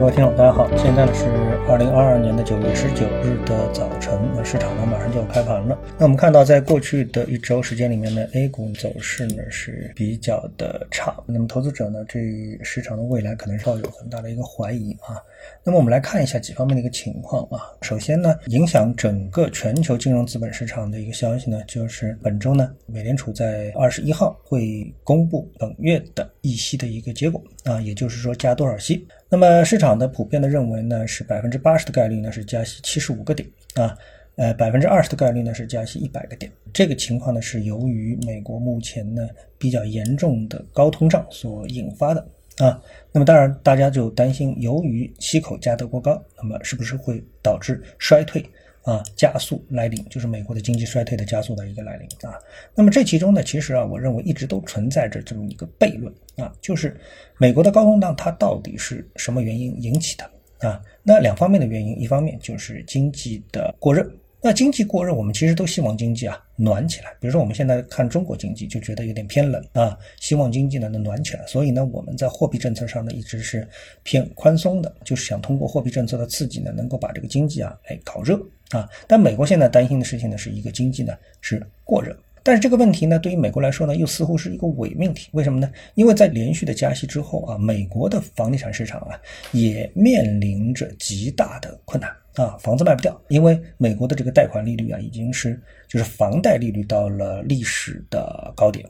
各位听众，大家好，现在呢是二零二二年的九月十九日的早晨，那市场呢马上就要开盘了。那我们看到，在过去的一周时间里面呢，A 股走势呢是比较的差。那么投资者呢对市场的未来可能是要有很大的一个怀疑啊。那么我们来看一下几方面的一个情况啊。首先呢，影响整个全球金融资本市场的一个消息呢，就是本周呢，美联储在二十一号会公布本月的议息的一个结果啊，也就是说加多少息。那么市场的普遍的认为呢，是百分分之八十的概率呢是加息七十五个点啊，呃百分之二十的概率呢是加息一百个点。这个情况呢是由于美国目前呢比较严重的高通胀所引发的啊。那么当然大家就担心，由于息口加得过高，那么是不是会导致衰退？啊，加速来临，就是美国的经济衰退的加速的一个来临啊。那么这其中呢，其实啊，我认为一直都存在着这么一个悖论啊，就是美国的高通胀它到底是什么原因引起的啊？那两方面的原因，一方面就是经济的过热。那经济过热，我们其实都希望经济啊暖起来。比如说我们现在看中国经济，就觉得有点偏冷啊，希望经济呢能暖起来。所以呢，我们在货币政策上呢一直是偏宽松的，就是想通过货币政策的刺激呢，能够把这个经济啊哎搞热啊。但美国现在担心的事情呢，是一个经济呢是过热。但是这个问题呢，对于美国来说呢，又似乎是一个伪命题。为什么呢？因为在连续的加息之后啊，美国的房地产市场啊也面临着极大的困难。啊，房子卖不掉，因为美国的这个贷款利率啊，已经是就是房贷利率到了历史的高点。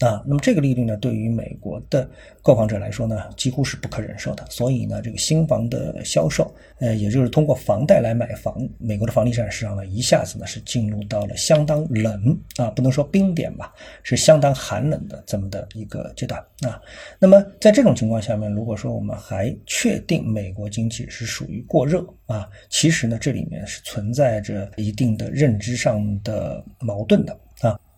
啊，那么这个利率呢，对于美国的购房者来说呢，几乎是不可忍受的。所以呢，这个新房的销售，呃，也就是通过房贷来买房，美国的房地产市场呢，一下子呢是进入到了相当冷啊，不能说冰点吧，是相当寒冷的这么的一个阶段啊。那么在这种情况下面，如果说我们还确定美国经济是属于过热啊，其实呢，这里面是存在着一定的认知上的矛盾的。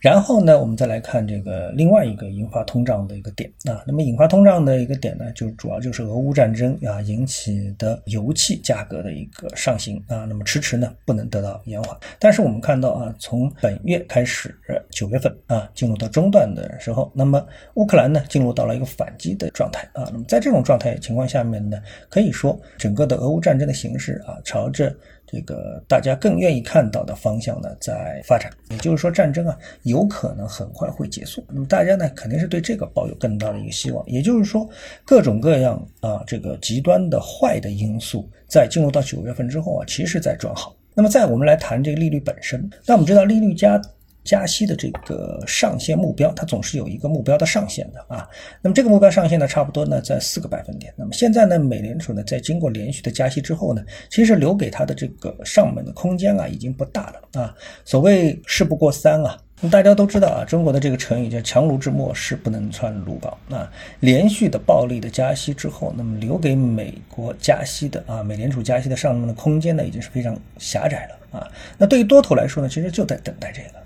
然后呢，我们再来看这个另外一个引发通胀的一个点啊。那么引发通胀的一个点呢，就主要就是俄乌战争啊引起的油气价格的一个上行啊。那么迟迟呢不能得到延缓。但是我们看到啊，从本月开始，九月份啊进入到中段的时候，那么乌克兰呢进入到了一个反击的状态啊。那么在这种状态情况下面呢，可以说整个的俄乌战争的形势啊朝着。这个大家更愿意看到的方向呢，在发展，也就是说，战争啊，有可能很快会结束。那么大家呢，肯定是对这个抱有更大的一个希望。也就是说，各种各样啊，这个极端的坏的因素，在进入到九月份之后啊，其实在转好。那么，在我们来谈这个利率本身，那我们知道利率加。加息的这个上限目标，它总是有一个目标的上限的啊。那么这个目标上限呢，差不多呢在四个百分点。那么现在呢，美联储呢在经过连续的加息之后呢，其实留给它的这个上门的空间啊已经不大了啊。所谓事不过三啊，大家都知道啊，中国的这个成语叫强弩之末，是不能穿鲁缟啊。连续的暴力的加息之后，那么留给美国加息的啊，美联储加息的上门的空间呢，已经是非常狭窄了啊。那对于多头来说呢，其实就在等待这个。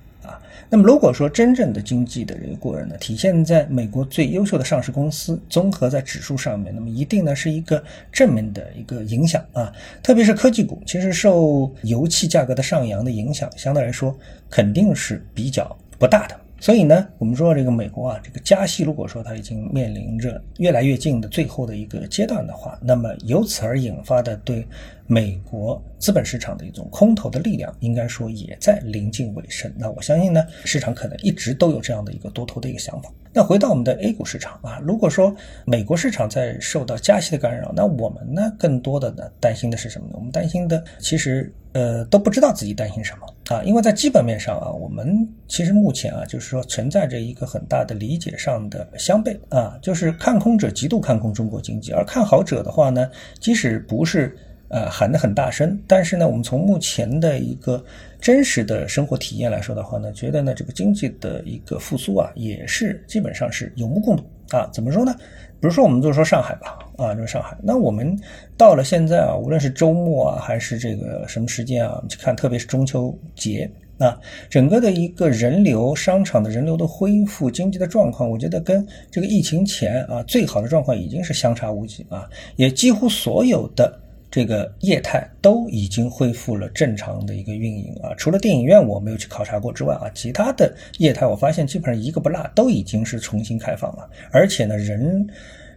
那么，如果说真正的经济的这个过热呢，体现在美国最优秀的上市公司综合在指数上面，那么一定呢是一个正面的一个影响啊。特别是科技股，其实受油气价格的上扬的影响，相对来说肯定是比较不大的。所以呢，我们说这个美国啊，这个加息，如果说它已经面临着越来越近的最后的一个阶段的话，那么由此而引发的对美国资本市场的一种空头的力量，应该说也在临近尾声。那我相信呢，市场可能一直都有这样的一个多头的一个想法。那回到我们的 A 股市场啊，如果说美国市场在受到加息的干扰，那我们呢，更多的呢担心的是什么呢？我们担心的其实呃都不知道自己担心什么。啊，因为在基本面上啊，我们其实目前啊，就是说存在着一个很大的理解上的相悖啊，就是看空者极度看空中国经济，而看好者的话呢，即使不是呃喊得很大声，但是呢，我们从目前的一个真实的生活体验来说的话呢，觉得呢这个经济的一个复苏啊，也是基本上是有目共睹啊。怎么说呢？比如说我们就说上海吧。啊，就是上海，那我们到了现在啊，无论是周末啊，还是这个什么时间啊，我们去看，特别是中秋节啊，整个的一个人流、商场的人流的恢复、经济的状况，我觉得跟这个疫情前啊最好的状况已经是相差无几啊，也几乎所有的这个业态都已经恢复了正常的一个运营啊，除了电影院我没有去考察过之外啊，其他的业态我发现基本上一个不落都已经是重新开放了，而且呢人。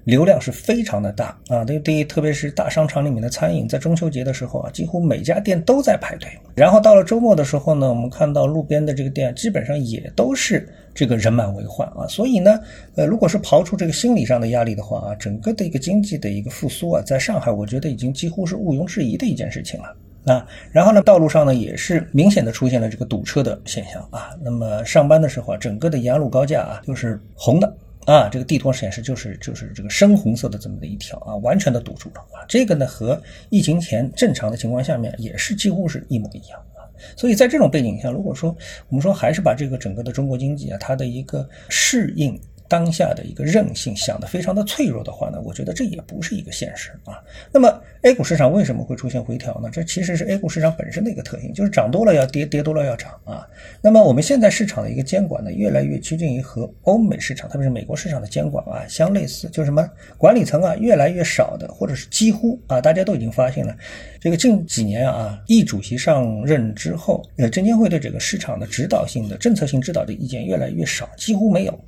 流量是非常的大啊，对对，特别是大商场里面的餐饮，在中秋节的时候啊，几乎每家店都在排队。然后到了周末的时候呢，我们看到路边的这个店基本上也都是这个人满为患啊。所以呢，呃，如果是刨出这个心理上的压力的话啊，整个的一个经济的一个复苏啊，在上海，我觉得已经几乎是毋庸置疑的一件事情了。啊，然后呢，道路上呢也是明显的出现了这个堵车的现象啊。那么上班的时候啊，整个的延安路高架啊就是红的啊，这个地图显示就是就是这个深红色的这么的一条啊，完全的堵住了啊。这个呢和疫情前正常的情况下面也是几乎是一模一样啊。所以在这种背景下，如果说我们说还是把这个整个的中国经济啊，它的一个适应。当下的一个韧性想的非常的脆弱的话呢，我觉得这也不是一个现实啊。那么 A 股市场为什么会出现回调呢？这其实是 A 股市场本身的一个特性，就是涨多了要跌，跌多了要涨啊。那么我们现在市场的一个监管呢，越来越趋近于和欧美市场，特别是美国市场的监管啊相类似，就是什么管理层啊越来越少的，或者是几乎啊，大家都已经发现了，这个近几年啊，易主席上任之后，呃，证监会对这个市场的指导性的政策性指导的意见越来越少，几乎没有。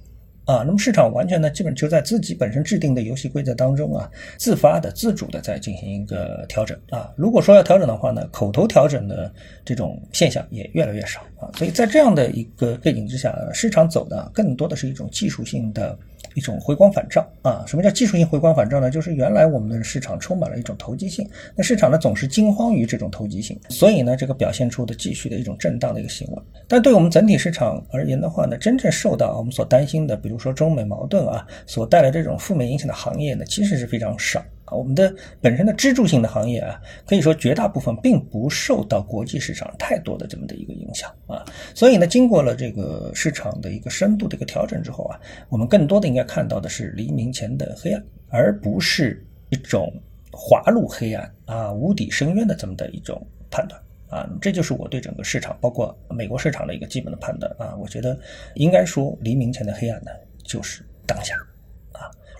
啊，那么市场完全呢，基本就在自己本身制定的游戏规则当中啊，自发的、自主的在进行一个调整啊。如果说要调整的话呢，口头调整的这种现象也越来越少啊。所以在这样的一个背景之下，市场走的更多的是一种技术性的。一种回光返照啊，什么叫技术性回光返照呢？就是原来我们的市场充满了一种投机性，那市场呢总是惊慌于这种投机性，所以呢这个表现出的继续的一种震荡的一个行为。但对我们整体市场而言的话呢，真正受到我们所担心的，比如说中美矛盾啊所带来这种负面影响的行业呢，其实是非常少。我们的本身的支柱性的行业啊，可以说绝大部分并不受到国际市场太多的这么的一个影响啊，所以呢，经过了这个市场的一个深度的一个调整之后啊，我们更多的应该看到的是黎明前的黑暗，而不是一种滑入黑暗啊、无底深渊的这么的一种判断啊，这就是我对整个市场，包括美国市场的一个基本的判断啊，我觉得应该说黎明前的黑暗呢，就是当下。